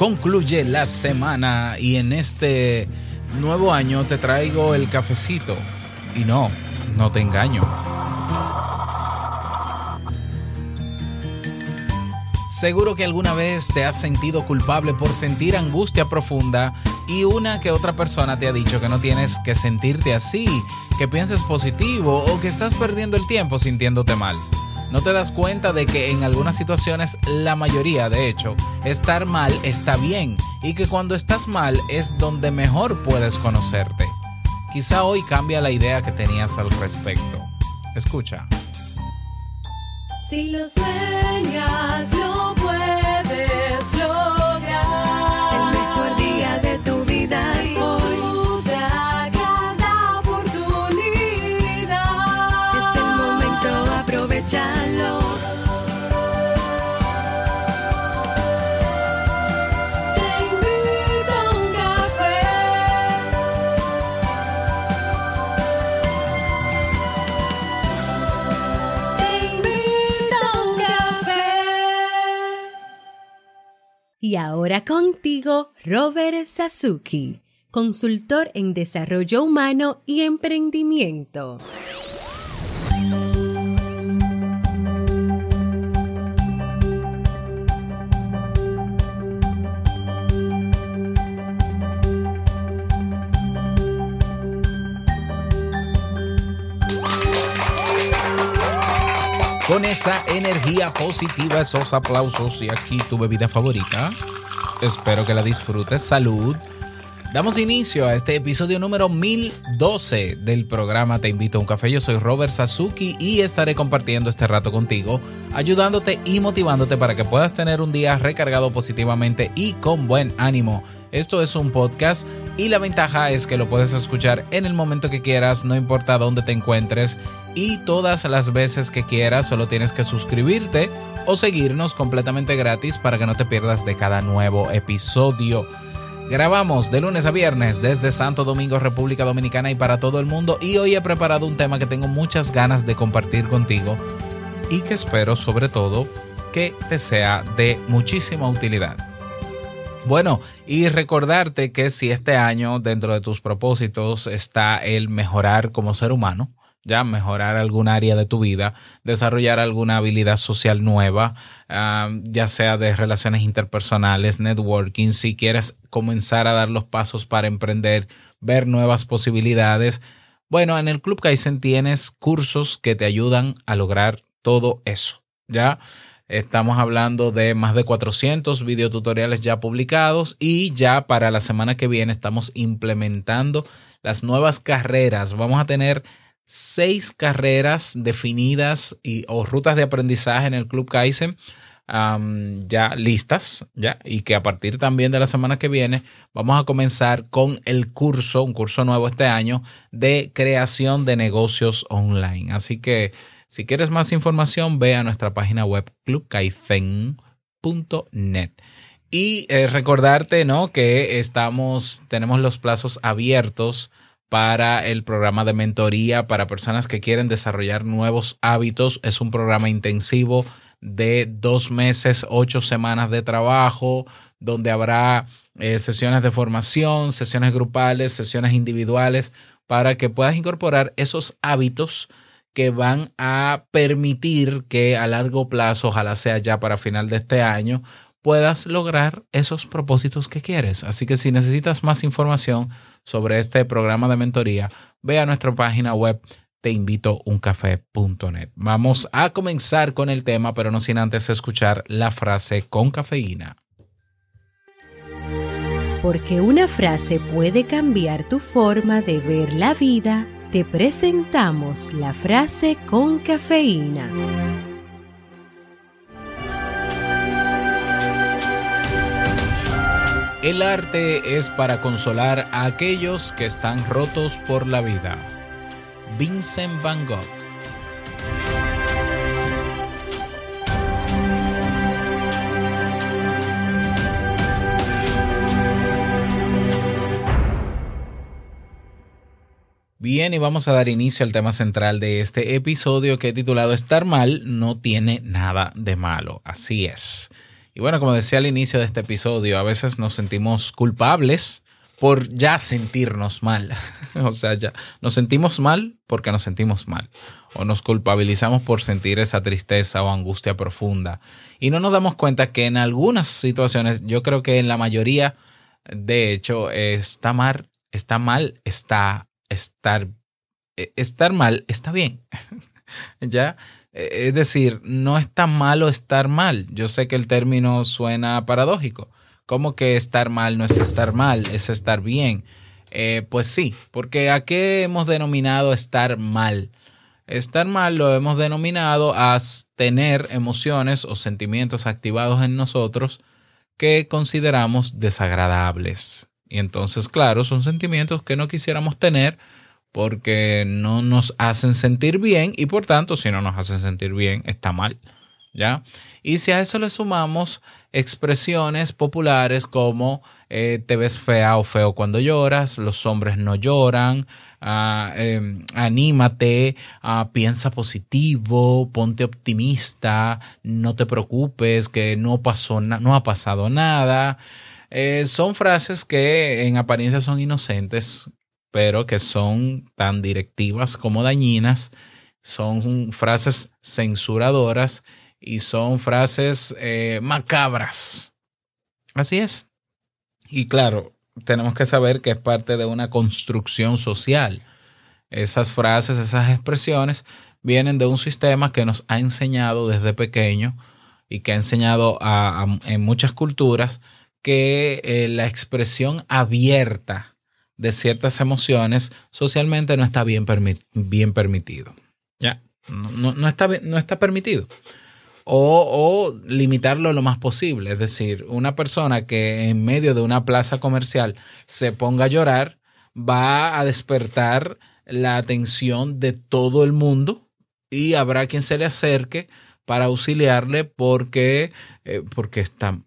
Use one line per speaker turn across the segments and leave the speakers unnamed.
concluye la semana y en este nuevo año te traigo el cafecito. Y no, no te engaño. Seguro que alguna vez te has sentido culpable por sentir angustia profunda y una que otra persona te ha dicho que no tienes que sentirte así, que pienses positivo o que estás perdiendo el tiempo sintiéndote mal no te das cuenta de que en algunas situaciones, la mayoría de hecho, estar mal está bien y que cuando estás mal es donde mejor puedes conocerte. Quizá hoy cambia la idea que tenías al respecto. Escucha.
Si lo sueñas, lo puedes lograr. El mejor día de tu vida es hoy. cada oportunidad. Es el momento, aprovechalo.
Ahora contigo, Robert Sasuki, consultor en desarrollo humano y emprendimiento.
Con esa energía positiva, esos aplausos y aquí tu bebida favorita. Espero que la disfrutes. Salud. Damos inicio a este episodio número 1012 del programa Te invito a un café. Yo soy Robert Sasuki y estaré compartiendo este rato contigo, ayudándote y motivándote para que puedas tener un día recargado positivamente y con buen ánimo. Esto es un podcast y la ventaja es que lo puedes escuchar en el momento que quieras, no importa dónde te encuentres y todas las veces que quieras, solo tienes que suscribirte o seguirnos completamente gratis para que no te pierdas de cada nuevo episodio. Grabamos de lunes a viernes desde Santo Domingo, República Dominicana y para todo el mundo y hoy he preparado un tema que tengo muchas ganas de compartir contigo y que espero sobre todo que te sea de muchísima utilidad. Bueno, y recordarte que si este año dentro de tus propósitos está el mejorar como ser humano, ya mejorar algún área de tu vida, desarrollar alguna habilidad social nueva, uh, ya sea de relaciones interpersonales, networking, si quieres comenzar a dar los pasos para emprender, ver nuevas posibilidades. Bueno, en el Club Kaizen tienes cursos que te ayudan a lograr todo eso, ¿ya? Estamos hablando de más de 400 videotutoriales ya publicados y ya para la semana que viene estamos implementando las nuevas carreras. Vamos a tener seis carreras definidas y, o rutas de aprendizaje en el Club Kaizen ya listas, ya, y que a partir también de la semana que viene vamos a comenzar con el curso, un curso nuevo este año de creación de negocios online. Así que si quieres más información, ve a nuestra página web clubkaizen.net. Y eh, recordarte, ¿no? Que estamos, tenemos los plazos abiertos para el programa de mentoría para personas que quieren desarrollar nuevos hábitos. Es un programa intensivo de dos meses, ocho semanas de trabajo, donde habrá eh, sesiones de formación, sesiones grupales, sesiones individuales, para que puedas incorporar esos hábitos que van a permitir que a largo plazo, ojalá sea ya para final de este año, puedas lograr esos propósitos que quieres. Así que si necesitas más información sobre este programa de mentoría, ve a nuestra página web teinvitouncafé.net. Vamos a comenzar con el tema, pero no sin antes escuchar la frase con cafeína.
Porque una frase puede cambiar tu forma de ver la vida, te presentamos la frase con cafeína.
El arte es para consolar a aquellos que están rotos por la vida. Vincent Van Gogh. Bien, y vamos a dar inicio al tema central de este episodio que he titulado Estar mal no tiene nada de malo. Así es. Y bueno, como decía al inicio de este episodio, a veces nos sentimos culpables por ya sentirnos mal. o sea, ya nos sentimos mal porque nos sentimos mal. O nos culpabilizamos por sentir esa tristeza o angustia profunda. Y no nos damos cuenta que en algunas situaciones, yo creo que en la mayoría, de hecho, está mal, está mal, está estar, eh, estar mal, está bien. ¿Ya? Eh, Es decir, no es tan malo estar mal. Yo sé que el término suena paradójico. ¿Cómo que estar mal no es estar mal, es estar bien? Eh, pues sí, porque ¿a qué hemos denominado estar mal? Estar mal lo hemos denominado a tener emociones o sentimientos activados en nosotros que consideramos desagradables. Y entonces, claro, son sentimientos que no quisiéramos tener porque no nos hacen sentir bien y por tanto, si no nos hacen sentir bien, está mal. ¿Ya? Y si a eso le sumamos expresiones populares como eh, te ves fea o feo cuando lloras, los hombres no lloran, ah, eh, anímate, ah, piensa positivo, ponte optimista, no te preocupes, que no, pasó no ha pasado nada. Eh, son frases que en apariencia son inocentes, pero que son tan directivas como dañinas. Son frases censuradoras y son frases eh, macabras. Así es. Y claro, tenemos que saber que es parte de una construcción social. Esas frases, esas expresiones vienen de un sistema que nos ha enseñado desde pequeño y que ha enseñado a- a- en muchas culturas que eh, la expresión abierta de ciertas emociones socialmente no está bien, permi- bien permitido. Ya, no, no- está, no está permitido. O, limitarlo lo más posible. Es decir, una persona que en medio de una plaza comercial se ponga a llorar va a despertar la atención de todo el mundo y habrá quien se le acerque para auxiliarle porque, eh, porque, está,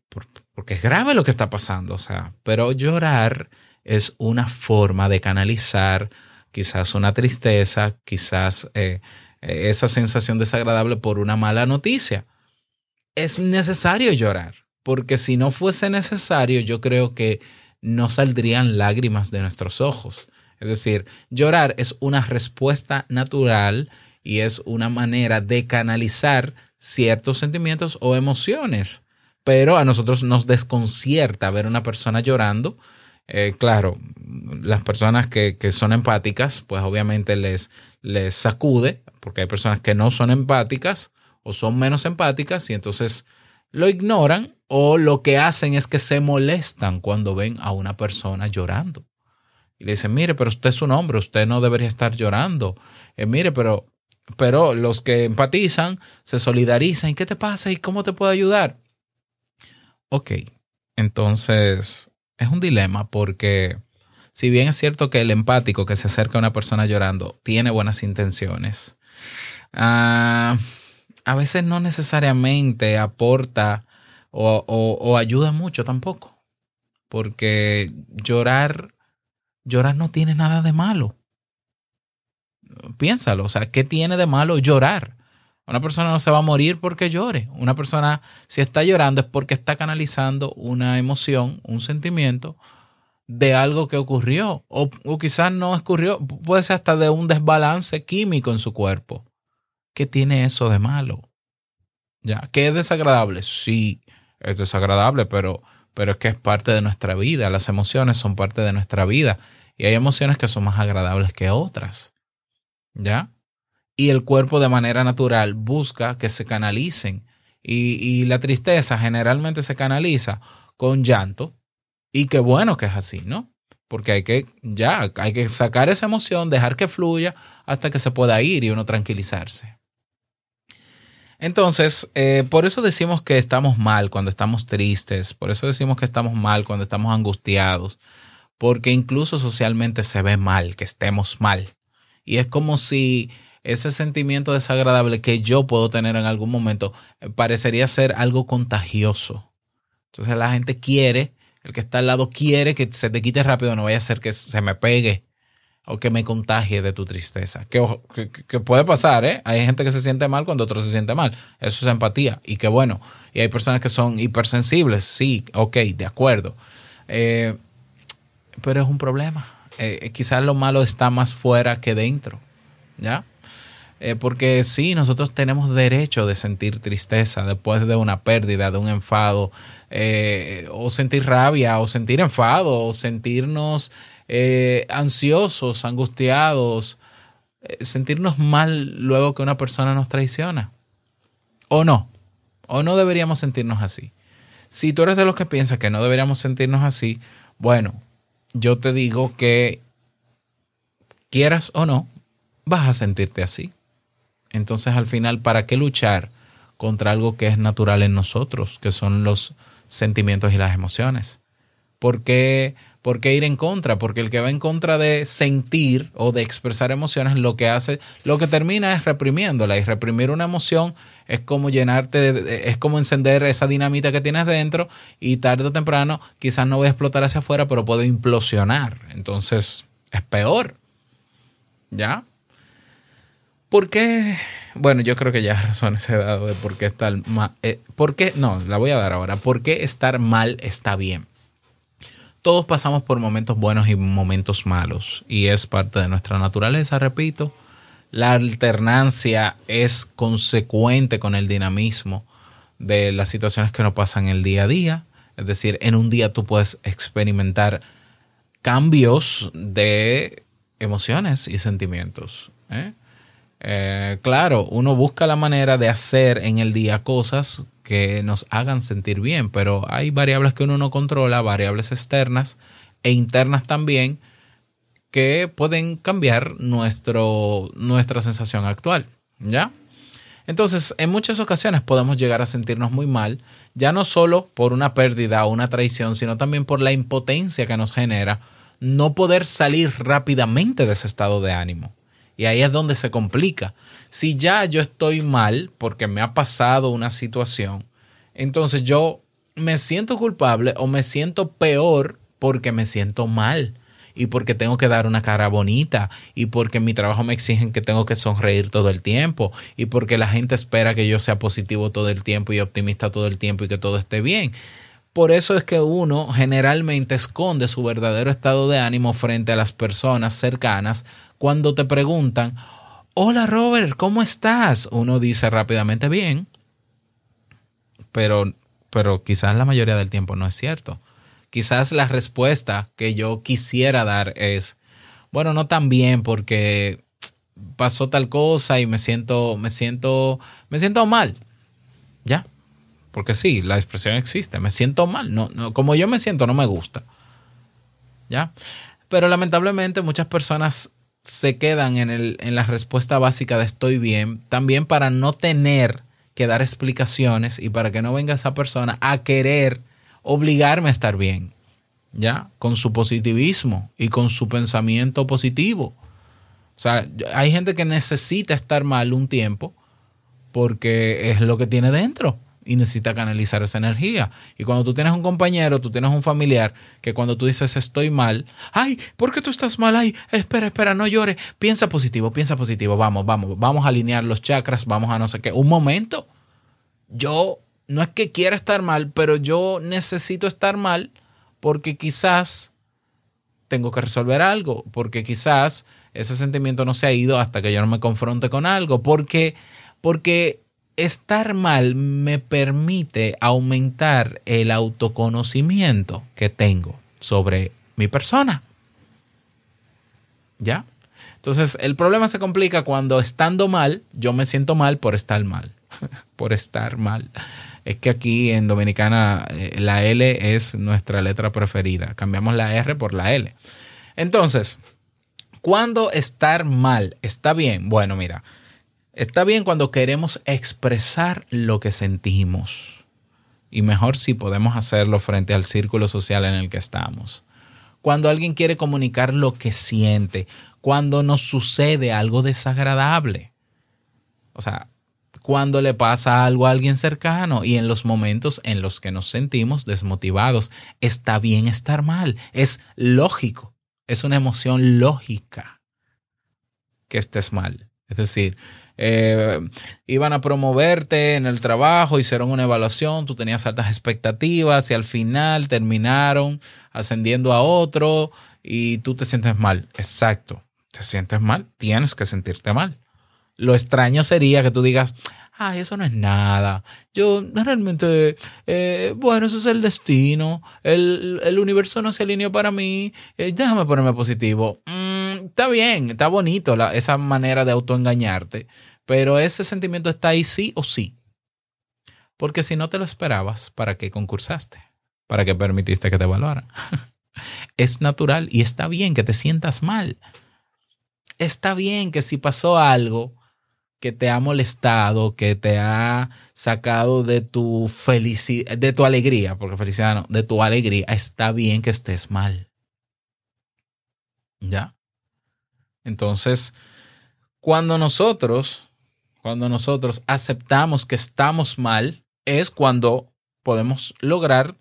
porque es grave lo que está pasando. O sea, pero llorar es una forma de canalizar quizás una tristeza, quizás eh, eh, esa sensación desagradable por una mala noticia. Es necesario llorar, porque si no fuese necesario, yo creo que no saldrían lágrimas de nuestros ojos. Es decir, llorar es una respuesta natural y es una manera de canalizar ciertos sentimientos o emociones. Pero a nosotros nos desconcierta ver una persona llorando. Eh, claro, las personas que, que son empáticas, pues obviamente les, les sacude, porque hay personas que no son empáticas o son menos empáticas y entonces lo ignoran o lo que hacen es que se molestan cuando ven a una persona llorando. Y le dicen, mire, pero usted es un hombre, usted no debería estar llorando. Eh, mire, pero, pero los que empatizan se solidarizan. ¿Y qué te pasa? ¿Y cómo te puedo ayudar? Ok, entonces es un dilema porque si bien es cierto que el empático que se acerca a una persona llorando tiene buenas intenciones, ah, a veces no necesariamente aporta o, o- o ayuda mucho tampoco. Porque llorar, llorar no tiene nada de malo. Piénsalo, o sea, ¿qué tiene de malo llorar? Una persona no se va a morir porque llore. Una persona, si está llorando, es porque está canalizando una emoción, un sentimiento de algo que ocurrió. O, o quizás no ocurrió, puede ser hasta de un desbalance químico en su cuerpo. ¿Qué tiene eso de malo? ¿Ya? ¿Que es desagradable? Sí, es desagradable, pero, pero es que es parte de nuestra vida. Las emociones son parte de nuestra vida. Y hay emociones que son más agradables que otras. ¿Ya? Y el cuerpo de manera natural busca que se canalicen. Y, y la tristeza generalmente se canaliza con llanto. Y qué bueno que es así, ¿no? Porque hay que, ya, hay que sacar esa emoción, dejar que fluya hasta que se pueda ir y uno tranquilizarse. Entonces, eh, por eso decimos que estamos mal cuando estamos tristes, por eso decimos que estamos mal cuando estamos angustiados, porque incluso socialmente se ve mal que estemos mal. Y es como si ese sentimiento desagradable que yo puedo tener en algún momento eh, parecería ser algo contagioso. Entonces la gente quiere, el que está al lado quiere que se te quite rápido, no vaya a ser que se me pegue. o que me contagie de tu tristeza. Que, que puede pasar, ¿eh? Hay gente que se siente mal cuando otro se siente mal. Eso es empatía. Y qué bueno. Y hay personas que son hipersensibles. Sí, ok, de acuerdo. Eh, pero es un problema. Eh, quizás lo malo está más fuera que dentro. ¿Ya? Eh, porque sí, nosotros tenemos derecho de sentir tristeza después de una pérdida, de un enfado, eh, o sentir rabia, o sentir enfado, o sentirnos eh, ansiosos, angustiados, sentirnos mal luego que una persona nos traiciona. ¿O no? ¿O no deberíamos sentirnos así? Si tú eres de los que piensas que no deberíamos sentirnos así, bueno, yo te digo que quieras o no, vas a sentirte así. Entonces al final, ¿para qué luchar contra algo que es natural en nosotros, que son los sentimientos y las emociones? ¿Por qué, por qué ir en contra? Porque el que va en contra de sentir o de expresar emociones, lo que hace, lo que termina es reprimiéndola. Y reprimir una emoción es como llenarte, de- es como encender esa dinamita que tienes dentro y tarde o temprano quizás no va a explotar hacia afuera, pero puede implosionar. Entonces es peor. ¿Ya? ¿Por qué? Bueno, yo creo que ya razones he dado de por qué estar mal. ¿Por qué? No, la voy a dar ahora. ¿Por qué estar mal está bien? Todos pasamos por momentos buenos y momentos malos. Y es parte de nuestra naturaleza, repito. La alternancia es consecuente con el dinamismo de las situaciones que nos pasan el día a día. Es decir, en un día tú puedes experimentar cambios de emociones y sentimientos. ¿eh? Eh, claro, uno busca la manera de hacer en el día cosas que nos hagan sentir bien, pero hay variables que uno no controla, variables externas e internas también, que pueden cambiar nuestro, nuestra sensación actual. ¿Ya? Entonces, en muchas ocasiones podemos llegar a sentirnos muy mal, ya no solo por una pérdida o una traición, sino también por la impotencia que nos genera no poder salir rápidamente de ese estado de ánimo. Y ahí es donde se complica. Si ya yo estoy mal porque me ha pasado una situación, entonces yo me siento culpable o me siento peor porque me siento mal y porque tengo que dar una cara bonita y porque en mi trabajo me exigen que tengo que sonreír todo el tiempo y porque la gente espera que yo sea positivo todo el tiempo y optimista todo el tiempo y que todo esté bien. Por eso es que uno generalmente esconde su verdadero estado de ánimo frente a las personas cercanas cuando te preguntan, hola Robert, ¿cómo estás? Uno dice rápidamente bien, pero, pero quizás la mayoría del tiempo no es cierto. Quizás la respuesta que yo quisiera dar es, bueno, no tan bien porque pasó tal cosa y me siento, me siento, me siento mal. Ya. Porque sí, la expresión existe. Me siento mal. No, no, como yo me siento, no me gusta. ¿Ya? Pero lamentablemente muchas personas se quedan en, el, en la respuesta básica de estoy bien, también para no tener que dar explicaciones y para que no venga esa persona a querer obligarme a estar bien, ¿ya? Con su positivismo y con su pensamiento positivo. O sea, hay gente que necesita estar mal un tiempo porque es lo que tiene dentro y necesita canalizar esa energía. Y cuando tú tienes un compañero, tú tienes un familiar que cuando tú dices estoy mal, ay, ¿por qué tú estás mal? Ay, espera, espera, no llores, piensa positivo, piensa positivo, vamos, vamos, vamos a alinear los chakras, vamos a no sé qué. Un momento, yo no es que quiera estar mal, pero yo necesito estar mal porque quizás tengo que resolver algo, porque quizás ese sentimiento no se ha ido hasta que yo no me confronte con algo, porque, porque estar mal me permite aumentar el autoconocimiento que tengo sobre mi persona. ¿Ya? Entonces, el problema se complica cuando estando mal, yo me siento mal por estar mal, por estar mal. Es que aquí en Dominicana eh, la L es nuestra letra preferida. Cambiamos la R por la L. Entonces, cuando estar mal está bien, bueno, mira, está bien cuando queremos expresar lo que sentimos. Y mejor si podemos hacerlo frente al círculo social en el que estamos. Cuando alguien quiere comunicar lo que siente, cuando nos sucede algo desagradable. O sea, cuando le pasa algo a alguien cercano y en los momentos en los que nos sentimos desmotivados. Está bien estar mal, es lógico. Es una emoción lógica que estés mal. Es decir, eh, iban a promoverte en el trabajo, hicieron una evaluación, tú tenías altas expectativas y al final terminaron ascendiendo a otro y tú te sientes mal. Exacto, te sientes mal, tienes que sentirte mal. Lo extraño sería que tú digas, ay, eso no es nada. Yo realmente, eh, bueno, eso es el destino. El, el universo no se alineó para mí. eh, déjame ponerme positivo. Mm, está bien, está bonito la- esa manera de autoengañarte, pero ese sentimiento está ahí sí o sí. Porque si no te lo esperabas, ¿para qué concursaste? ¿Para qué permitiste que te evaluaran? es natural y está bien que te sientas mal. Está bien que si pasó algo que te ha molestado, que te ha sacado de tu felicidad, de tu alegría, porque felicidad no, de tu alegría, está bien que estés mal. ¿Ya? Entonces, cuando nosotros, cuando nosotros aceptamos que estamos mal, es cuando podemos lograr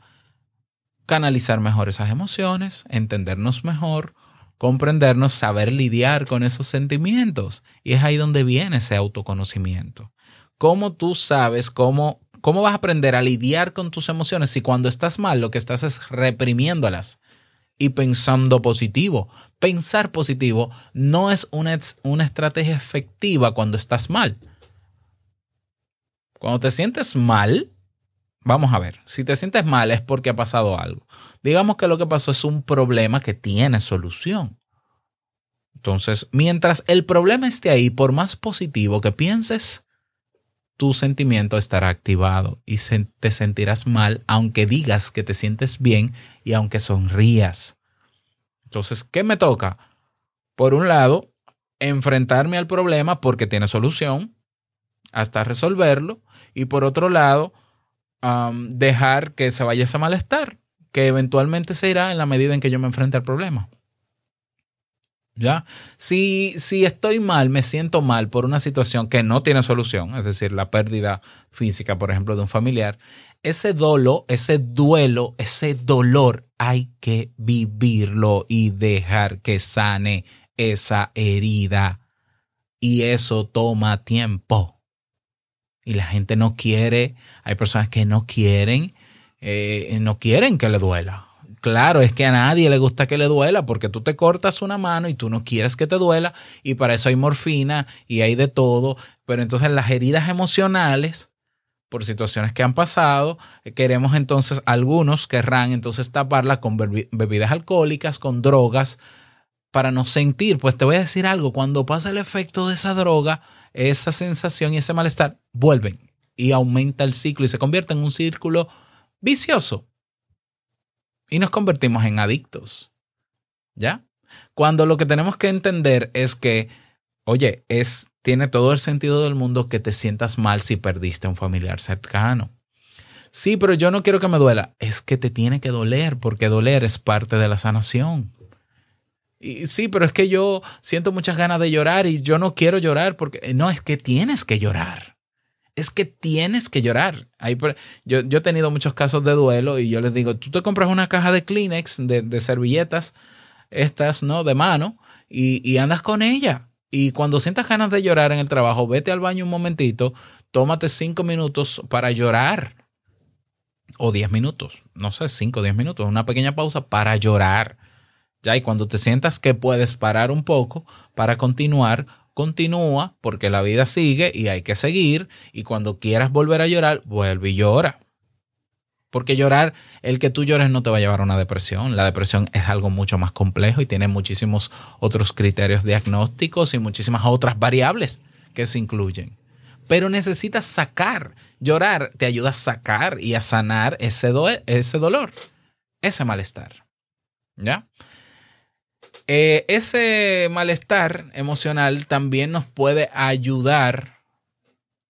canalizar mejor esas emociones, entendernos mejor, comprendernos, saber lidiar con esos sentimientos. Y es ahí donde viene ese autoconocimiento. ¿Cómo tú sabes cómo, cómo vas a aprender a lidiar con tus emociones si cuando estás mal lo que estás es reprimiéndolas y pensando positivo? Pensar positivo no es una, una estrategia efectiva cuando estás mal. Cuando te sientes mal, vamos a ver, si te sientes mal es porque ha pasado algo. Digamos que lo que pasó es un problema que tiene solución. Entonces, mientras el problema esté ahí, por más positivo que pienses, tu sentimiento estará activado y te sentirás mal aunque digas que te sientes bien y aunque sonrías. Entonces, ¿qué me toca? Por un lado, enfrentarme al problema porque tiene solución hasta resolverlo y por otro lado, dejar que se vaya ese malestar que eventualmente se irá en la medida en que yo me enfrente al problema. ¿Ya? Si, si estoy mal, me siento mal por una situación que no tiene solución, es decir, la pérdida física, por ejemplo, de un familiar, ese dolo, ese duelo, ese dolor, hay que vivirlo y dejar que sane esa herida. Y eso toma tiempo. Y la gente no quiere, hay personas que no quieren eh, no quieren que le duela. Claro, es que a nadie le gusta que le duela porque tú te cortas una mano y tú no quieres que te duela y para eso hay morfina y hay de todo, pero entonces las heridas emocionales por situaciones que han pasado, queremos entonces, algunos querrán entonces taparla con bebi- bebidas alcohólicas, con drogas, para no sentir, pues te voy a decir algo, cuando pasa el efecto de esa droga, esa sensación y ese malestar vuelven y aumenta el ciclo y se convierte en un círculo vicioso. Y nos convertimos en adictos. ¿Ya? Cuando lo que tenemos que entender es que, oye, es, tiene todo el sentido del mundo que te sientas mal si perdiste a un familiar cercano. Sí, pero yo no quiero que me duela. Es que te tiene que doler, porque doler es parte de la sanación. Sí, pero es que yo siento muchas ganas de llorar y yo no quiero llorar porque no, es que tienes que llorar. Es que tienes que llorar. Yo, yo he tenido muchos casos de duelo y yo les digo, tú te compras una caja de Kleenex, de, de servilletas, estas, ¿no? De mano, y, y andas con ella. Y cuando sientas ganas de llorar en el trabajo, vete al baño un momentito, tómate cinco minutos para llorar. O diez minutos, no sé, cinco o diez minutos, una pequeña pausa para llorar. Ya, y cuando te sientas que puedes parar un poco para continuar, continúa, porque la vida sigue y hay que seguir. Y cuando quieras volver a llorar, vuelve y llora. Porque llorar, el que tú llores no te va a llevar a una depresión. La depresión es algo mucho más complejo y tiene muchísimos otros criterios diagnósticos y muchísimas otras variables que se incluyen. Pero necesitas sacar. Llorar te ayuda a sacar y a sanar ese, do- ese dolor, ese malestar. ¿Ya? Eh, ese malestar emocional también nos puede ayudar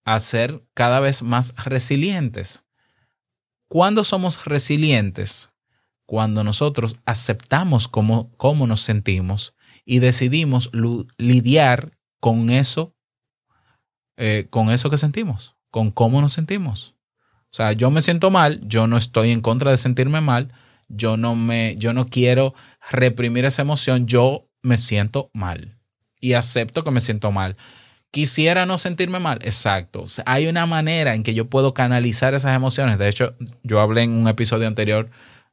a ser cada vez más resilientes. ¿Cuándo somos resilientes? Cuando nosotros aceptamos cómo, cómo nos sentimos y decidimos lidiar con eso, eh, con eso que sentimos, con cómo nos sentimos. O sea, yo me siento mal, yo no estoy en contra de sentirme mal, yo no me, yo no quiero reprimir esa emoción, yo me siento mal y acepto que me siento mal. Quisiera no sentirme mal, exacto. Hay una manera en que yo puedo canalizar esas emociones. De hecho, yo hablé en un episodio anterior,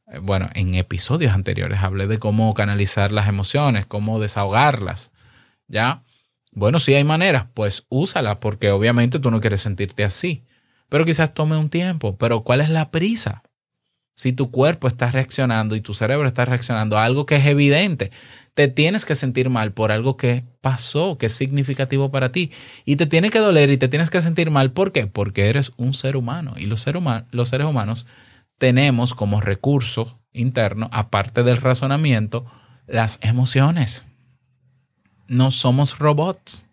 eh, bueno, en episodios anteriores hablé de cómo canalizar las emociones, cómo desahogarlas. ¿Ya? Bueno, si hay maneras, pues úsalas porque obviamente tú no quieres sentirte así. Pero quizás tome un tiempo. Pero ¿cuál es la prisa? Si tu cuerpo está reaccionando y tu cerebro está reaccionando a algo que es evidente, te tienes que sentir mal por algo que pasó, que es significativo para ti. Y te tiene que doler y te tienes que sentir mal. ¿Por qué? Porque eres un ser humano. Y los, seres humanos tenemos como recurso interno, aparte del razonamiento, las emociones. No somos robots.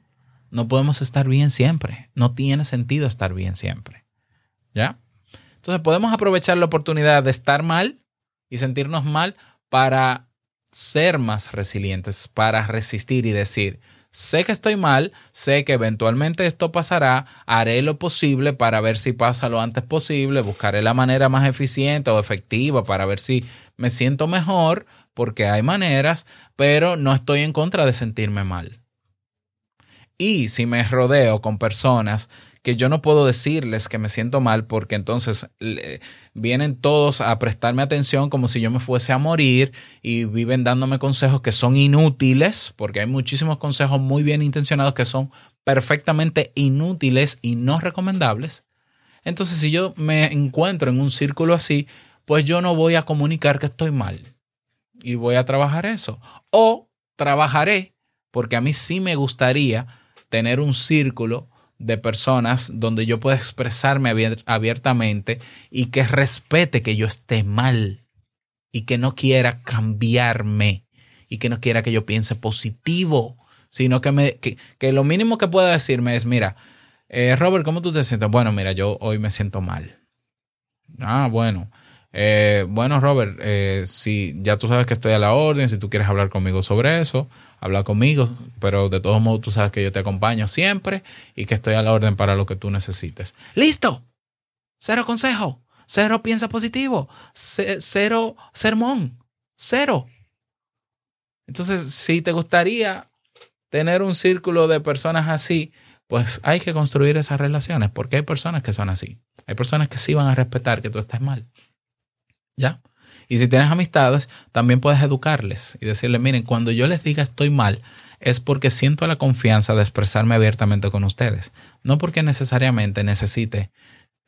No podemos estar bien siempre. No tiene sentido estar bien siempre. ¿Ya? Entonces podemos aprovechar la oportunidad de estar mal y sentirnos mal para ser más resilientes, para resistir y decir, sé que estoy mal, sé que eventualmente esto pasará, haré lo posible para ver si pasa lo antes posible, buscaré la manera más eficiente o efectiva para ver si me siento mejor, porque hay maneras, pero no estoy en contra de sentirme mal. Y si me rodeo con personas que yo no puedo decirles que me siento mal porque entonces vienen todos a prestarme atención como si yo me fuese a morir y viven dándome consejos que son inútiles, porque hay muchísimos consejos muy bien intencionados que son perfectamente inútiles y no recomendables. Entonces si yo me encuentro en un círculo así, pues yo no voy a comunicar que estoy mal y voy a trabajar eso. O trabajaré, porque a mí sí me gustaría tener un círculo de personas donde yo pueda expresarme abier- abiertamente y que respete que yo esté mal y que no quiera cambiarme y que no quiera que yo piense positivo, sino que, me, que lo mínimo que pueda decirme es, mira, eh, Robert, ¿cómo tú te sientes? Bueno, mira, yo hoy me siento mal. Ah, bueno. Eh, bueno, Robert, eh, si ya tú sabes que estoy a la orden, si tú quieres hablar conmigo sobre eso, habla conmigo, pero de todos modos tú sabes que yo te acompaño siempre y que estoy a la orden para lo que tú necesites. ¡Listo! Cero consejo, cero piensa positivo, ce- cero sermón, cero. Entonces, si te gustaría tener un círculo de personas así, pues hay que construir esas relaciones, porque hay personas que son así. Hay personas que sí van a respetar que tú estés mal. ¿Ya? Y si tienes amistades, también puedes educarles y decirles, miren, cuando yo les diga estoy mal, es porque siento la confianza de expresarme abiertamente con ustedes. No porque necesariamente necesite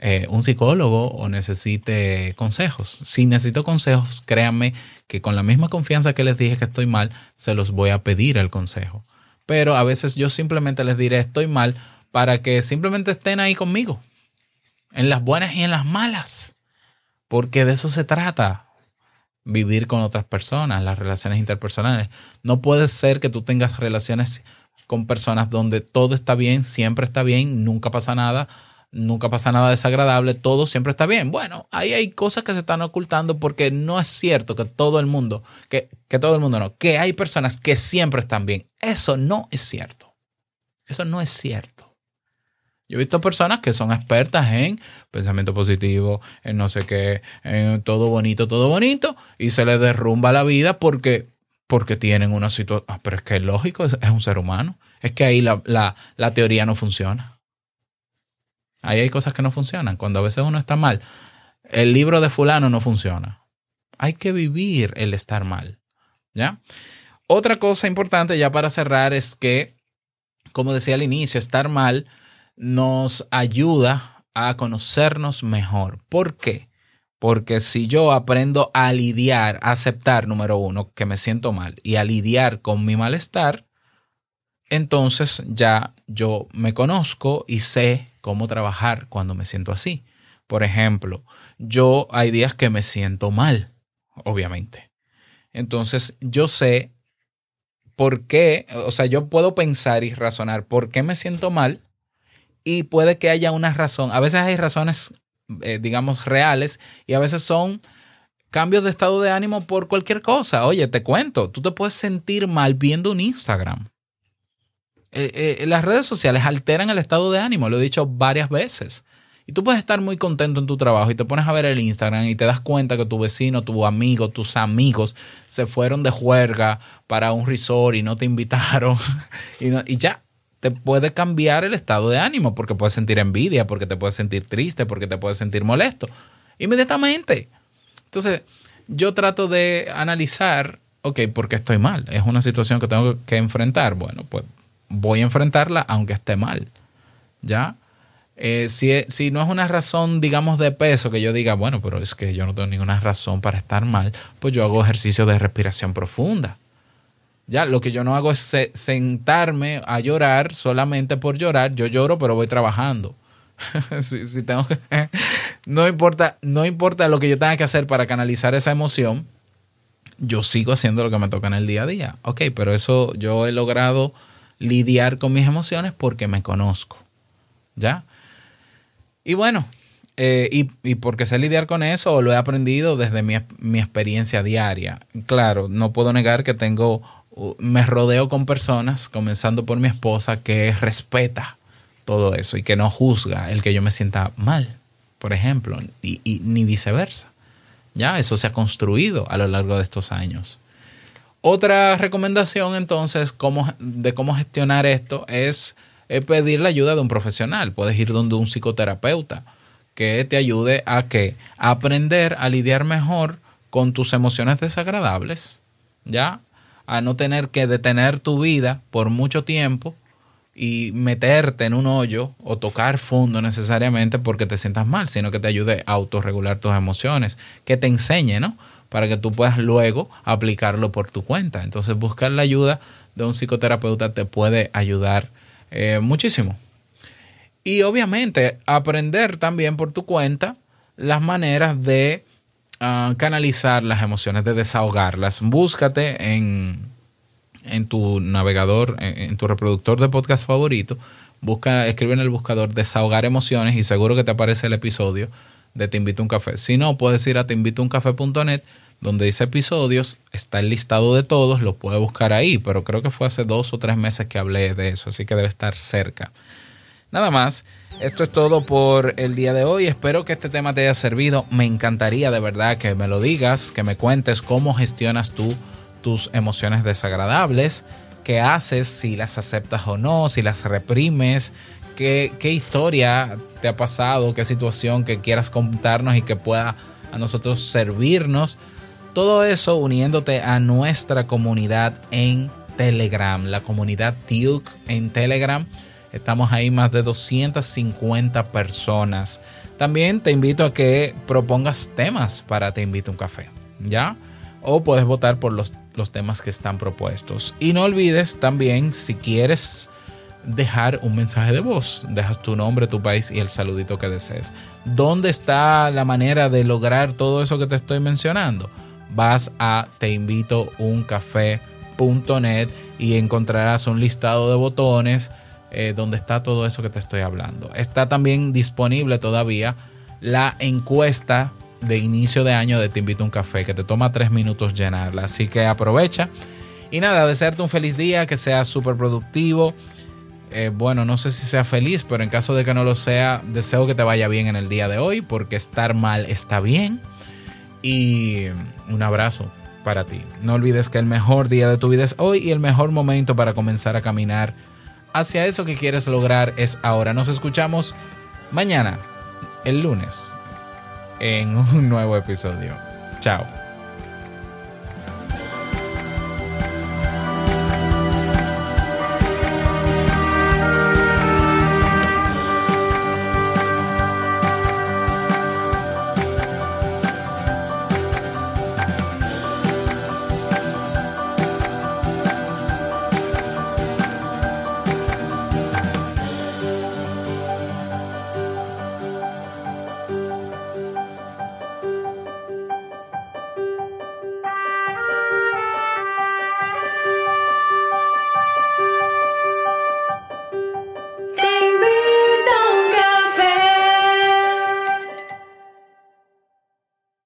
eh, un psicólogo o necesite consejos. Si necesito consejos, créanme que con la misma confianza que les dije que estoy mal, se los voy a pedir el consejo. Pero a veces yo simplemente les diré estoy mal para que simplemente estén ahí conmigo, en las buenas y en las malas, porque de eso se trata vivir con otras personas, las relaciones interpersonales. No puede ser que tú tengas relaciones con personas donde todo está bien, siempre está bien, nunca pasa nada, nunca pasa nada desagradable, todo siempre está bien. Bueno, ahí hay cosas que se están ocultando porque no es cierto que todo el mundo, que, que todo el mundo no, que hay personas que siempre están bien. Eso no es cierto. Eso no es cierto. Yo he visto personas que son expertas en pensamiento positivo, en no sé qué, en todo bonito, todo bonito, y se les derrumba la vida porque, porque tienen una situación. Ah, pero es que es lógico, es, es un ser humano. Es que ahí la, la, la teoría no funciona. Ahí hay cosas que no funcionan. Cuando a veces uno está mal, el libro de fulano no funciona. Hay que vivir el estar mal. ¿Ya? Otra cosa importante ya para cerrar es que, como decía al inicio, estar mal nos ayuda a conocernos mejor. ¿Por qué? Porque si yo aprendo a lidiar, a aceptar, número uno, que me siento mal y a lidiar con mi malestar, entonces ya yo me conozco y sé cómo trabajar cuando me siento así. Por ejemplo, yo hay días que me siento mal, obviamente. Entonces yo sé por qué, o sea, yo puedo pensar y razonar por qué me siento mal y puede que haya una razón. A veces hay razones, eh, digamos, reales y a veces son cambios de estado de ánimo por cualquier cosa. Oye, te cuento, tú te puedes sentir mal viendo un Instagram. Eh, eh, las redes sociales alteran el estado de ánimo, lo he dicho varias veces. Y tú puedes estar muy contento en tu trabajo y te pones a ver el Instagram y te das cuenta que tu vecino, tu amigo, tus amigos se fueron de juerga para un resort y no te invitaron. y, ya, te puede cambiar el estado de ánimo porque puedes sentir envidia, porque te puedes sentir triste, porque te puedes sentir molesto. Inmediatamente. Entonces, yo trato de analizar, ok, ¿por qué estoy mal? Es una situación que tengo que enfrentar. Bueno, pues voy a enfrentarla aunque esté mal. ¿Ya? Eh, si, si no es una razón, digamos, de peso, que yo diga, bueno, pero es que yo no tengo ninguna razón para estar mal, pues yo hago ejercicio de respiración profunda. Ya, lo que yo no hago es se- sentarme a llorar solamente por llorar. Yo lloro, pero voy trabajando. si, tengo no importa, no importa lo que yo tenga que hacer para canalizar esa emoción, yo sigo haciendo lo que me toca en el día a día. Ok, pero eso yo he logrado lidiar con mis emociones porque me conozco. ¿Ya? Y bueno, eh, y, y porque sé lidiar con eso, lo he aprendido desde mi, mi experiencia diaria. Claro, no puedo negar que tengo, me rodeo con personas, comenzando por mi esposa, que respeta todo eso y que no juzga el que yo me sienta mal, por ejemplo, y, ni viceversa. Ya, eso se ha construido a lo largo de estos años. Otra recomendación entonces cómo, de cómo gestionar esto es eh, pedir la ayuda de un profesional. Puedes ir donde un psicoterapeuta que te ayude a que aprender a lidiar mejor con tus emociones desagradables, ya a no tener que detener tu vida por mucho tiempo y meterte en un hoyo o tocar fondo necesariamente porque te sientas mal, sino que te ayude a autorregular tus emociones, que te enseñe, ¿no? Para que tú puedas luego aplicarlo por tu cuenta. Entonces buscar la ayuda de un psicoterapeuta te puede ayudar eh, muchísimo. Y obviamente aprender también por tu cuenta las maneras de ah, canalizar las emociones, de desahogarlas. Búscate en, en tu navegador, en, en tu reproductor de podcast favorito, busca, escribe en el buscador desahogar emociones y seguro que te aparece el episodio de Te invito a un café. Si no, puedes ir a teinvitouncafé.net donde dice episodios, está el listado de todos, lo puedes buscar ahí, pero creo que fue hace dos o tres meses que hablé de eso, así que debe estar cerca. Nada más, esto es todo por el día de hoy. Espero que este tema te haya servido. Me encantaría de verdad que me lo digas, que me cuentes cómo gestionas tú tus emociones desagradables, qué haces, si las aceptas o no, si las reprimes, qué, historia te ha pasado, qué situación que quieras contarnos y que pueda a nosotros servirnos. Todo eso uniéndote a nuestra comunidad en Telegram, la comunidad Tilk en Telegram. Estamos ahí más de 250 personas. También te invito a que propongas temas para Te invito a un café, ¿ya? O puedes votar por los, los temas que están propuestos. Y no olvides también, si quieres dejar un mensaje de voz, dejas tu nombre, tu país y el saludito que desees. ¿Dónde está la manera de lograr todo eso que te estoy mencionando? Vas a teinvitouncafé.net y encontrarás un listado de botones eh, donde está todo eso que te estoy hablando. Está también disponible todavía la encuesta de inicio de año de Te Invito a un Café, que te toma tres minutos llenarla. Así que aprovecha. Y nada, desearte un feliz día, que sea súper productivo. Eh, bueno, no sé si sea feliz, pero en caso de que no lo sea, deseo que te vaya bien en el día de hoy, porque estar mal está bien. Y un abrazo para ti. No olvides que el mejor día de tu vida es hoy y el mejor momento para comenzar a caminar hacia eso que quieres lograr es ahora. Nos escuchamos mañana, el lunes, en un nuevo episodio. Chao.